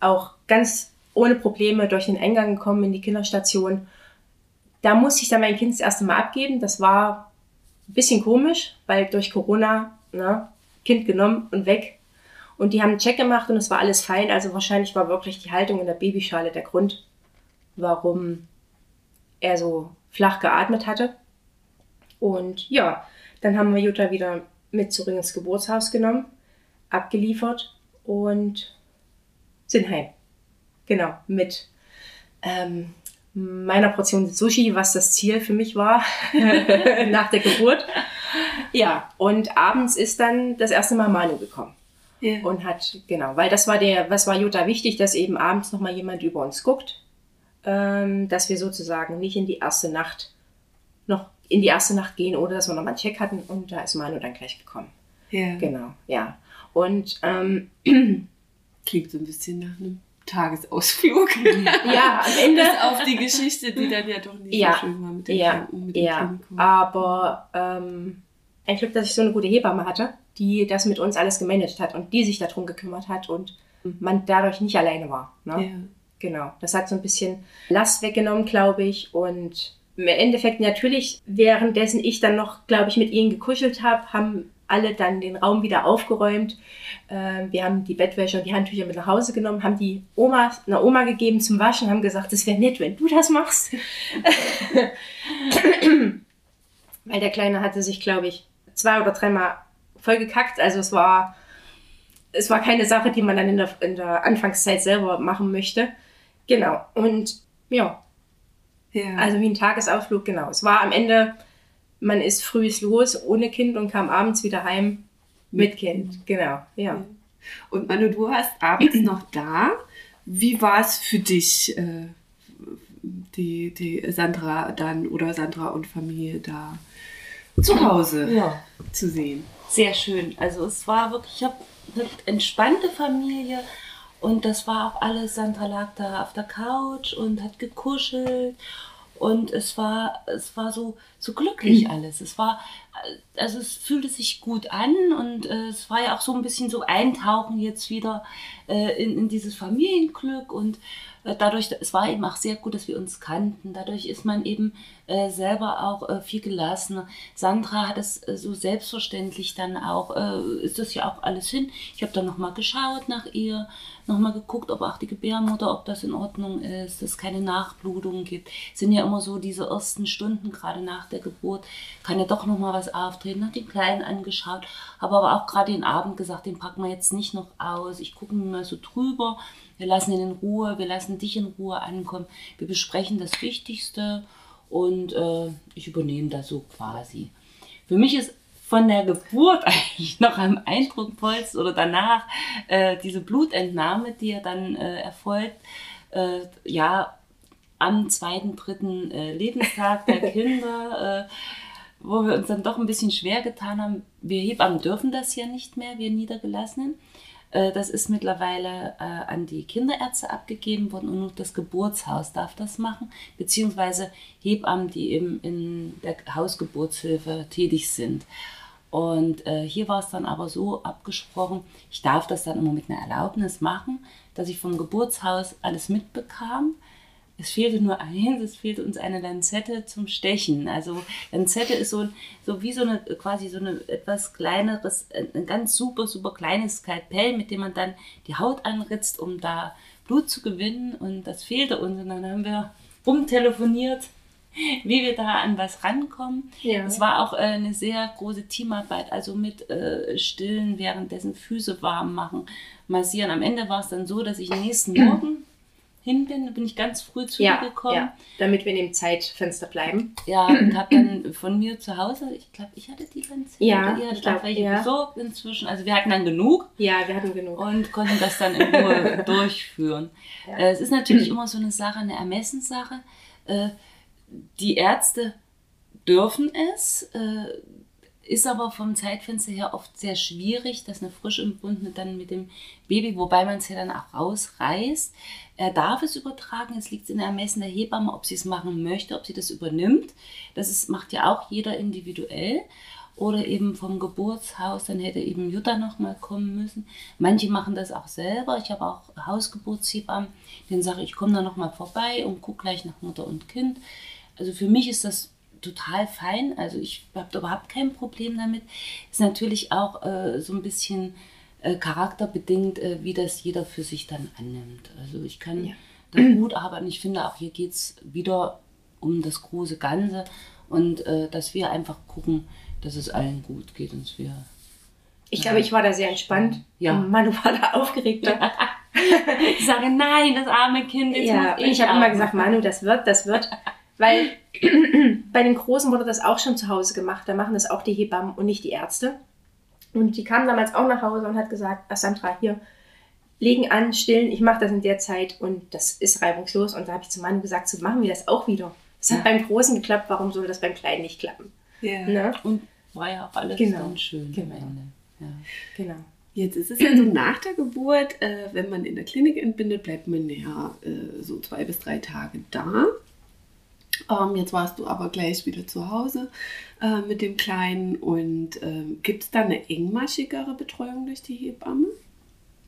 auch ganz ohne Probleme durch den Eingang gekommen in die Kinderstation. Da musste ich dann mein Kind das erste Mal abgeben. Das war ein bisschen komisch, weil durch Corona, ne, Kind genommen und weg. Und die haben einen Check gemacht und es war alles fein. Also wahrscheinlich war wirklich die Haltung in der Babyschale der Grund, warum er so flach geatmet hatte. Und ja, dann haben wir Jutta wieder mit zurück ins Geburtshaus genommen, abgeliefert und sind heim. Genau, mit ähm, meiner Portion Sushi, was das Ziel für mich war nach der Geburt. Ja, und abends ist dann das erste Mal Manu gekommen. Yeah. Und hat, genau, weil das war der, was war Jutta wichtig, dass eben abends nochmal jemand über uns guckt, dass wir sozusagen nicht in die erste Nacht noch in die erste Nacht gehen, ohne dass wir nochmal einen Check hatten. Und da ist Manu dann gleich gekommen. Ja. Genau, ja. Und ähm, klingt so ein bisschen nach einem Tagesausflug. ja, am Ende. Bis auf die Geschichte, die dann ja doch nicht ja, so schön war mit dem ja, Kranken, mit dem ja. Klinikum. Aber ähm, ein Glück, dass ich so eine gute Hebamme hatte, die das mit uns alles gemanagt hat und die sich darum gekümmert hat und man dadurch nicht alleine war. Ne? Ja. Genau. Das hat so ein bisschen Last weggenommen, glaube ich. Und im Endeffekt natürlich, währenddessen ich dann noch, glaube ich, mit ihnen gekuschelt habe, haben alle dann den Raum wieder aufgeräumt. Äh, wir haben die Bettwäsche und die Handtücher mit nach Hause genommen, haben die Oma, einer Oma gegeben zum Waschen, haben gesagt, es wäre nett, wenn du das machst. Weil der Kleine hatte sich, glaube ich, zwei oder dreimal voll gekackt. Also es war, es war keine Sache, die man dann in der, in der Anfangszeit selber machen möchte. Genau. Und ja, Ja. also wie ein Tagesausflug, genau. Es war am Ende, man ist früh los ohne Kind und kam abends wieder heim mit Kind. Genau, ja. Und Manu, du hast abends noch da. Wie war es für dich, äh, die, die Sandra dann oder Sandra und Familie da zu Hause Ja. zu sehen? Sehr schön. Also es war wirklich, ich habe eine entspannte Familie und das war auch alles. Sandra lag da auf der Couch und hat gekuschelt und es war, es war so, so glücklich alles. Es war, also es fühlte sich gut an und äh, es war ja auch so ein bisschen so Eintauchen jetzt wieder äh, in, in dieses Familienglück und äh, dadurch, es war eben auch sehr gut, dass wir uns kannten. Dadurch ist man eben äh, selber auch äh, viel gelassener. Sandra hat es äh, so selbstverständlich dann auch, ist das ja auch alles hin. Ich habe dann nochmal geschaut nach ihr, nochmal geguckt, ob auch die Gebärmutter, ob das in Ordnung ist, dass es keine Nachblutungen gibt. Es sind ja immer so diese ersten Stunden, gerade nach der Geburt, kann ja doch nochmal was auftreten. Hat den Kleinen angeschaut, habe aber auch gerade den Abend gesagt, den packen wir jetzt nicht noch aus. Ich gucke mal so drüber. Wir lassen ihn in Ruhe, wir lassen dich in Ruhe ankommen. Wir besprechen das Wichtigste und äh, ich übernehme das so quasi. Für mich ist von der Geburt eigentlich noch am eindrucksvollsten oder danach äh, diese Blutentnahme, die ja dann äh, erfolgt, äh, ja, am zweiten, dritten äh, Lebenstag der Kinder, äh, wo wir uns dann doch ein bisschen schwer getan haben. Wir Hebammen dürfen das ja nicht mehr, wir Niedergelassenen. Äh, das ist mittlerweile äh, an die Kinderärzte abgegeben worden und nur das Geburtshaus darf das machen, beziehungsweise Hebammen, die eben in der Hausgeburtshilfe tätig sind. Und äh, hier war es dann aber so abgesprochen, ich darf das dann immer mit einer Erlaubnis machen, dass ich vom Geburtshaus alles mitbekam. Es fehlte nur eins, es fehlte uns eine Lanzette zum Stechen. Also Lanzette ist so, so wie so eine quasi so eine etwas kleineres, ein ganz super, super kleines Skalpell, mit dem man dann die Haut anritzt, um da Blut zu gewinnen. Und das fehlte uns. Und dann haben wir rumtelefoniert, wie wir da an was rankommen. Ja. Es war auch äh, eine sehr große Teamarbeit, also mit äh, Stillen, währenddessen Füße warm machen, massieren. Am Ende war es dann so, dass ich am nächsten Morgen hin bin, da bin ich ganz früh zu ja, dir gekommen. Ja, damit wir in dem Zeitfenster bleiben. Ja, und habe dann von mir zu Hause, ich glaube, ich hatte die ganze Ja, ihr auch welche ja. besorgt inzwischen. Also wir hatten dann genug. Ja, wir hatten genug. Und konnten das dann in Ruhe durchführen. Ja. Äh, es ist natürlich immer so eine Sache, eine Ermessenssache. Äh, die Ärzte dürfen es, äh, ist aber vom Zeitfenster her oft sehr schwierig, dass eine frisch entbundene dann mit dem Baby, wobei man es ja dann auch rausreißt, er darf es übertragen, es liegt in der Ermessen der Hebamme, ob sie es machen möchte, ob sie das übernimmt. Das ist, macht ja auch jeder individuell. Oder eben vom Geburtshaus, dann hätte eben Jutta nochmal kommen müssen. Manche machen das auch selber. Ich habe auch Hausgeburtshebammen, denen sage ich, ich komme da nochmal vorbei und gucke gleich nach Mutter und Kind. Also für mich ist das total fein. Also ich habe überhaupt kein Problem damit. Ist natürlich auch äh, so ein bisschen äh, charakterbedingt, äh, wie das jeder für sich dann annimmt. Also ich kann ja. da gut arbeiten. Ich finde auch hier geht es wieder um das große Ganze und äh, dass wir einfach gucken, dass es allen gut geht und wir. Ich glaube, ich war da sehr entspannt. Ja. Manu war da aufgeregter. ich sage, nein, das arme Kind. Jetzt ja, ich, ich habe immer gesagt, Manu, das wird, das wird. Weil bei den Großen wurde das auch schon zu Hause gemacht. Da machen das auch die Hebammen und nicht die Ärzte. Und die kam damals auch nach Hause und hat gesagt, ah, Sandra, hier, legen an, stillen, ich mache das in der Zeit und das ist reibungslos. Und da habe ich zum Mann gesagt, so machen wir das auch wieder. Es ja. hat beim Großen geklappt, warum soll das beim Kleinen nicht klappen? Ja. Ne? Und war ja auch alles genau. dann schön genau. am Ende. Ja. Genau. Jetzt ist es ja so nach der Geburt, äh, wenn man in der Klinik entbindet, bleibt man ja äh, so zwei bis drei Tage da. Ähm, jetzt warst du aber gleich wieder zu Hause äh, mit dem Kleinen. Und ähm, gibt es da eine engmaschigere Betreuung durch die Hebamme?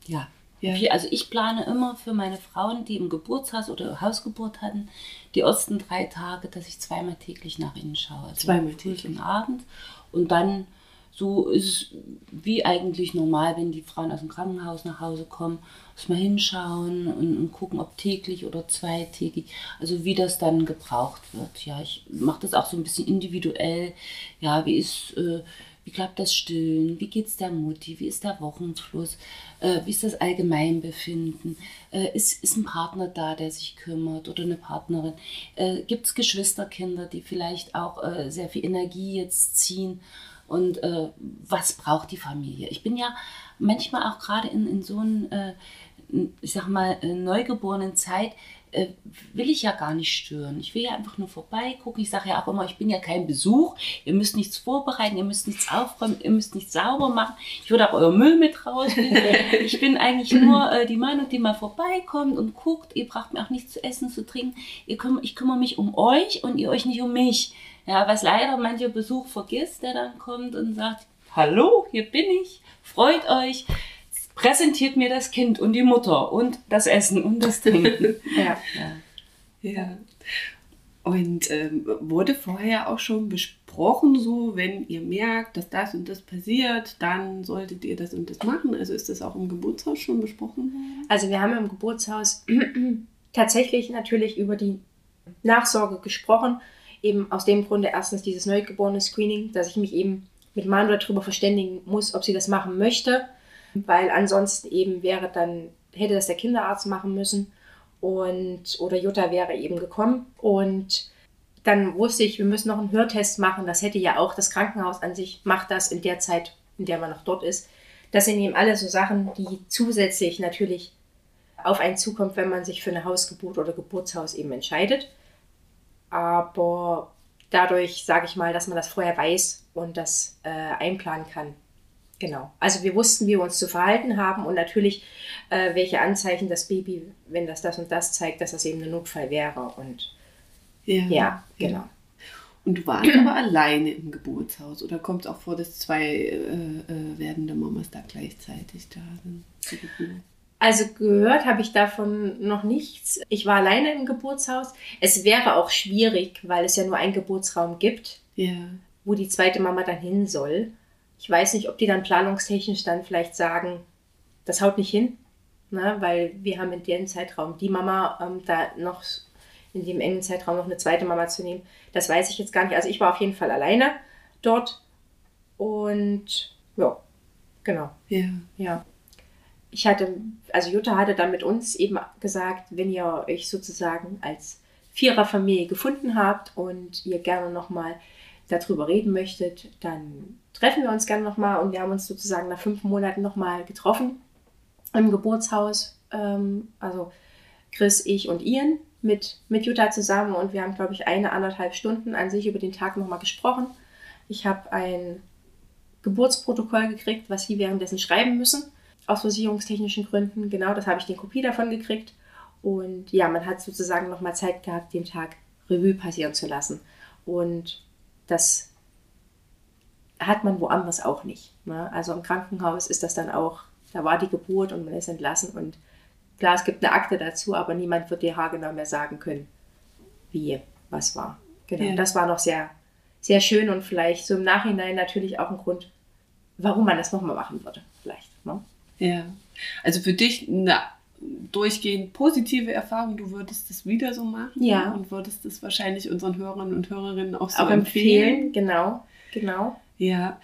Ja. ja. Also ich plane immer für meine Frauen, die im Geburtshaus oder Hausgeburt hatten, die ersten drei Tage, dass ich zweimal täglich nach ihnen schaue. Also zweimal täglich. Und Abend. Und dann so ist es wie eigentlich normal, wenn die Frauen aus dem Krankenhaus nach Hause kommen, muss man hinschauen und, und, gucken, ob täglich oder zweitägig, also wie das dann gebraucht wird. Ja, ich mache das auch so ein bisschen individuell. Ja, wie ist, äh, wie klappt das Stillen? Wie geht es der Mutti? Wie ist der Wochenfluss? Äh, wie ist das Allgemeinbefinden? Äh, ist, ist ein Partner da, der sich kümmert oder eine Partnerin? Äh, Gibt es Geschwisterkinder, die vielleicht auch äh, sehr viel Energie jetzt ziehen? Und äh, was braucht die Familie. Ich bin ja manchmal auch gerade in, in so einem, äh, ich sag mal, äh, neugeborenen Zeit, äh, will ich ja gar nicht stören. Ich will ja einfach nur vorbeigucken. Ich sage ja auch immer, ich bin ja kein Besuch. Ihr müsst nichts vorbereiten, ihr müsst nichts aufräumen, ihr müsst nichts sauber machen. Ich würde auch euer Müll mit rausnehmen. ich bin eigentlich nur äh, die Meinung, die mal vorbeikommt und guckt. Ihr braucht mir auch nichts zu essen, zu trinken. Ihr küm ich kümmere mich um euch und ihr euch nicht um mich. Ja, was leider mancher Besuch vergisst, der dann kommt und sagt, hallo, hier bin ich, freut euch. präsentiert mir das Kind und die Mutter und das Essen und das Trinken. Ja. ja. Ja. Und ähm, wurde vorher auch schon besprochen, so, wenn ihr merkt, dass das und das passiert, dann solltet ihr das und das machen. Also ist das auch im Geburtshaus schon besprochen worden? Also wir haben im Geburtshaus tatsächlich natürlich über die Nachsorge gesprochen. Eben aus dem Grunde erstens dieses neugeborene Screening, dass ich mich eben mit Manuel darüber verständigen muss, ob sie das machen möchte, weil ansonsten eben wäre dann, hätte das der Kinderarzt machen müssen und oder Jutta wäre eben gekommen und dann wusste ich, wir müssen noch einen Hörtest machen. Das hätte ja auch das Krankenhaus an sich macht das in der Zeit, in der man noch dort ist. Das sind eben alle so Sachen, die zusätzlich natürlich auf einen zukommt, wenn man sich für eine Hausgeburt oder Geburtshaus eben entscheidet. Aber dadurch, sage ich mal, dass man das vorher weiß und das äh, einplanen kann, Genau. Also wir wussten, wie wir uns zu verhalten haben und natürlich, äh, welche Anzeichen das Baby, wenn das das und das zeigt, dass das eben ein Notfall wäre. Und ja, ja genau. Und du warst aber alleine im Geburtshaus oder kommt es auch vor, dass zwei äh, äh, werdende Mamas da gleichzeitig da sind? Also gehört habe ich davon noch nichts. Ich war alleine im Geburtshaus. Es wäre auch schwierig, weil es ja nur einen Geburtsraum gibt, ja. wo die zweite Mama dann hin soll. Ich weiß nicht, ob die dann planungstechnisch dann vielleicht sagen, das haut nicht hin, ne? weil wir haben in dem Zeitraum die Mama ähm, da noch in dem engen Zeitraum noch eine zweite Mama zu nehmen. Das weiß ich jetzt gar nicht. Also ich war auf jeden Fall alleine dort und ja, genau. Ja. Ja. Ich hatte, also Jutta hatte dann mit uns eben gesagt, wenn ihr euch sozusagen als Viererfamilie gefunden habt und ihr gerne nochmal darüber reden möchtet, dann treffen wir uns gerne nochmal und wir haben uns sozusagen nach fünf Monaten nochmal getroffen im Geburtshaus. Ähm, also Chris, ich und Ian mit, mit Jutta zusammen und wir haben, glaube ich, eine, anderthalb Stunden an sich über den Tag nochmal gesprochen. Ich habe ein Geburtsprotokoll gekriegt, was sie währenddessen schreiben müssen, aus versicherungstechnischen Gründen. Genau, das habe ich den Kopie davon gekriegt. Und ja, man hat sozusagen nochmal Zeit gehabt, den Tag Revue passieren zu lassen. Und das hat man woanders auch nicht. Ne? Also im Krankenhaus ist das dann auch, da war die Geburt und man ist entlassen und klar, es gibt eine Akte dazu, aber niemand wird dir haargenau mehr sagen können, wie, was war. Genau, ja. das war noch sehr, sehr schön und vielleicht so im Nachhinein natürlich auch ein Grund, warum man das nochmal machen würde, vielleicht. Ne? Ja, also für dich eine durchgehend positive Erfahrung, du würdest das wieder so machen ja. und würdest das wahrscheinlich unseren Hörern und Hörerinnen auch so auch empfehlen. empfehlen. Genau, genau. Ja,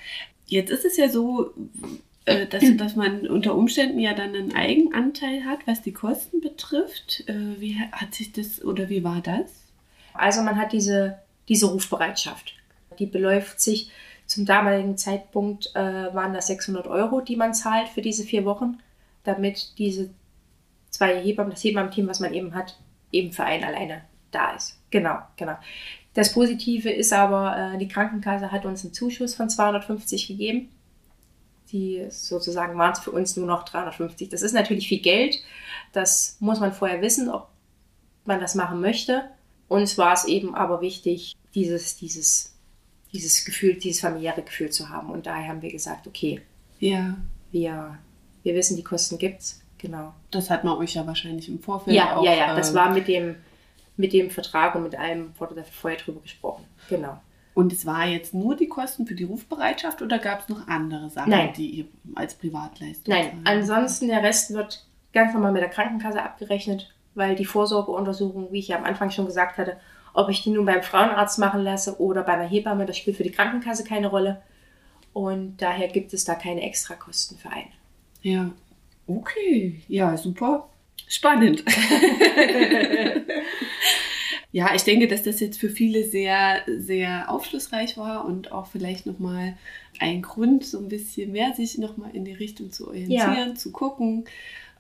jetzt ist es ja so, äh, dass, dass man unter Umständen ja dann einen Eigenanteil hat, was die Kosten betrifft. Äh, wie hat sich das oder wie war das? Also man hat diese, diese Rufbereitschaft. Die beläuft sich zum damaligen Zeitpunkt, äh, waren das 600 Euro, die man zahlt für diese vier Wochen, damit diese zwei Hebammen, das Hebammenteam, was man eben hat, eben für einen alleine da ist. Genau, genau. Das Positive ist aber, äh, die Krankenkasse hat uns einen Zuschuss von 250 gegeben. Die sozusagen waren es für uns nur noch 350. Das ist natürlich viel Geld. Das muss man vorher wissen, ob man das machen möchte. Uns war es eben aber wichtig, dieses, dieses, dieses Gefühl, dieses familiäre Gefühl zu haben. Und daher haben wir gesagt, okay, ja. wir, wir wissen, die Kosten gibt's. Genau. Das hat man euch ja wahrscheinlich im Vorfeld ja, auch. Ja, ja, das ähm, war mit dem, mit dem Vertrag und mit allem wurde da vorher drüber gesprochen. Genau. Und es war jetzt nur die Kosten für die Rufbereitschaft oder gab es noch andere Sachen, Nein. die ihr als Privatleistung Nein, zahlen? ansonsten der Rest wird ganz normal mit der Krankenkasse abgerechnet, weil die Vorsorgeuntersuchung, wie ich ja am Anfang schon gesagt hatte, ob ich die nun beim Frauenarzt machen lasse oder bei einer Hebamme, das spielt für die Krankenkasse keine Rolle. Und daher gibt es da keine Extrakosten für einen. Ja, okay, ja, super spannend. ja, ich denke, dass das jetzt für viele sehr, sehr aufschlussreich war und auch vielleicht nochmal ein Grund, so ein bisschen mehr sich nochmal in die Richtung zu orientieren, ja. zu gucken.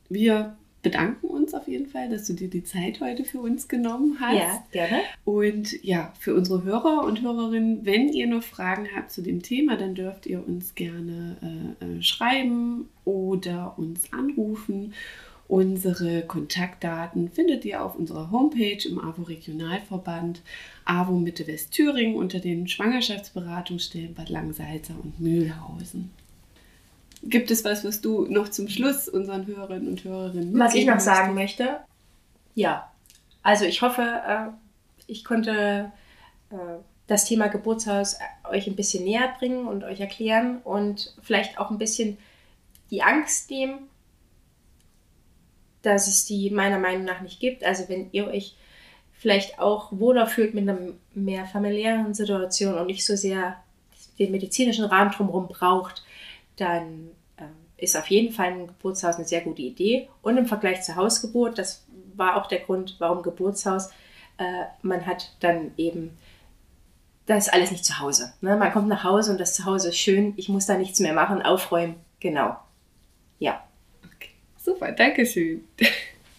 Wir bedanken uns auf jeden Fall, dass du dir die Zeit heute für uns genommen hast. Ja, gerne. Und ja, für unsere Hörer und Hörerinnen, wenn ihr noch Fragen habt zu dem Thema, dann dürft ihr uns gerne äh, äh schreiben oder uns anrufen. Unsere Kontaktdaten findet ihr auf unserer Homepage im AWO Regionalverband AWO Mitte Westthüringen unter den Schwangerschaftsberatungsstellen Bad Langsalza und Mühlhausen. Gibt es was, was du noch zum Schluss unseren Hörerinnen und Hörerinnen Was ich noch sagen möchte, ja. Also ich hoffe, äh, ich konnte äh, das Thema Geburtshaus euch ein bisschen näher bringen und euch erklären und vielleicht auch ein bisschen die Angst nehmen, dass es die meiner Meinung nach nicht gibt. Also wenn ihr euch vielleicht auch wohler fühlt mit einer mehr familiären Situation und nicht so sehr den medizinischen Rahmen drumherum braucht, dann ähm, ist auf jeden Fall ein Geburtshaus eine sehr gute Idee. Und im Vergleich zur Hausgeburt, das war auch der Grund, warum Geburtshaus, äh, man hat dann eben, das ist alles nicht zu Hause. Ne? Man kommt nach Hause und das Zuhause ist schön, ich muss da nichts mehr machen, aufräumen, genau. Ja. Okay. Super, danke schön.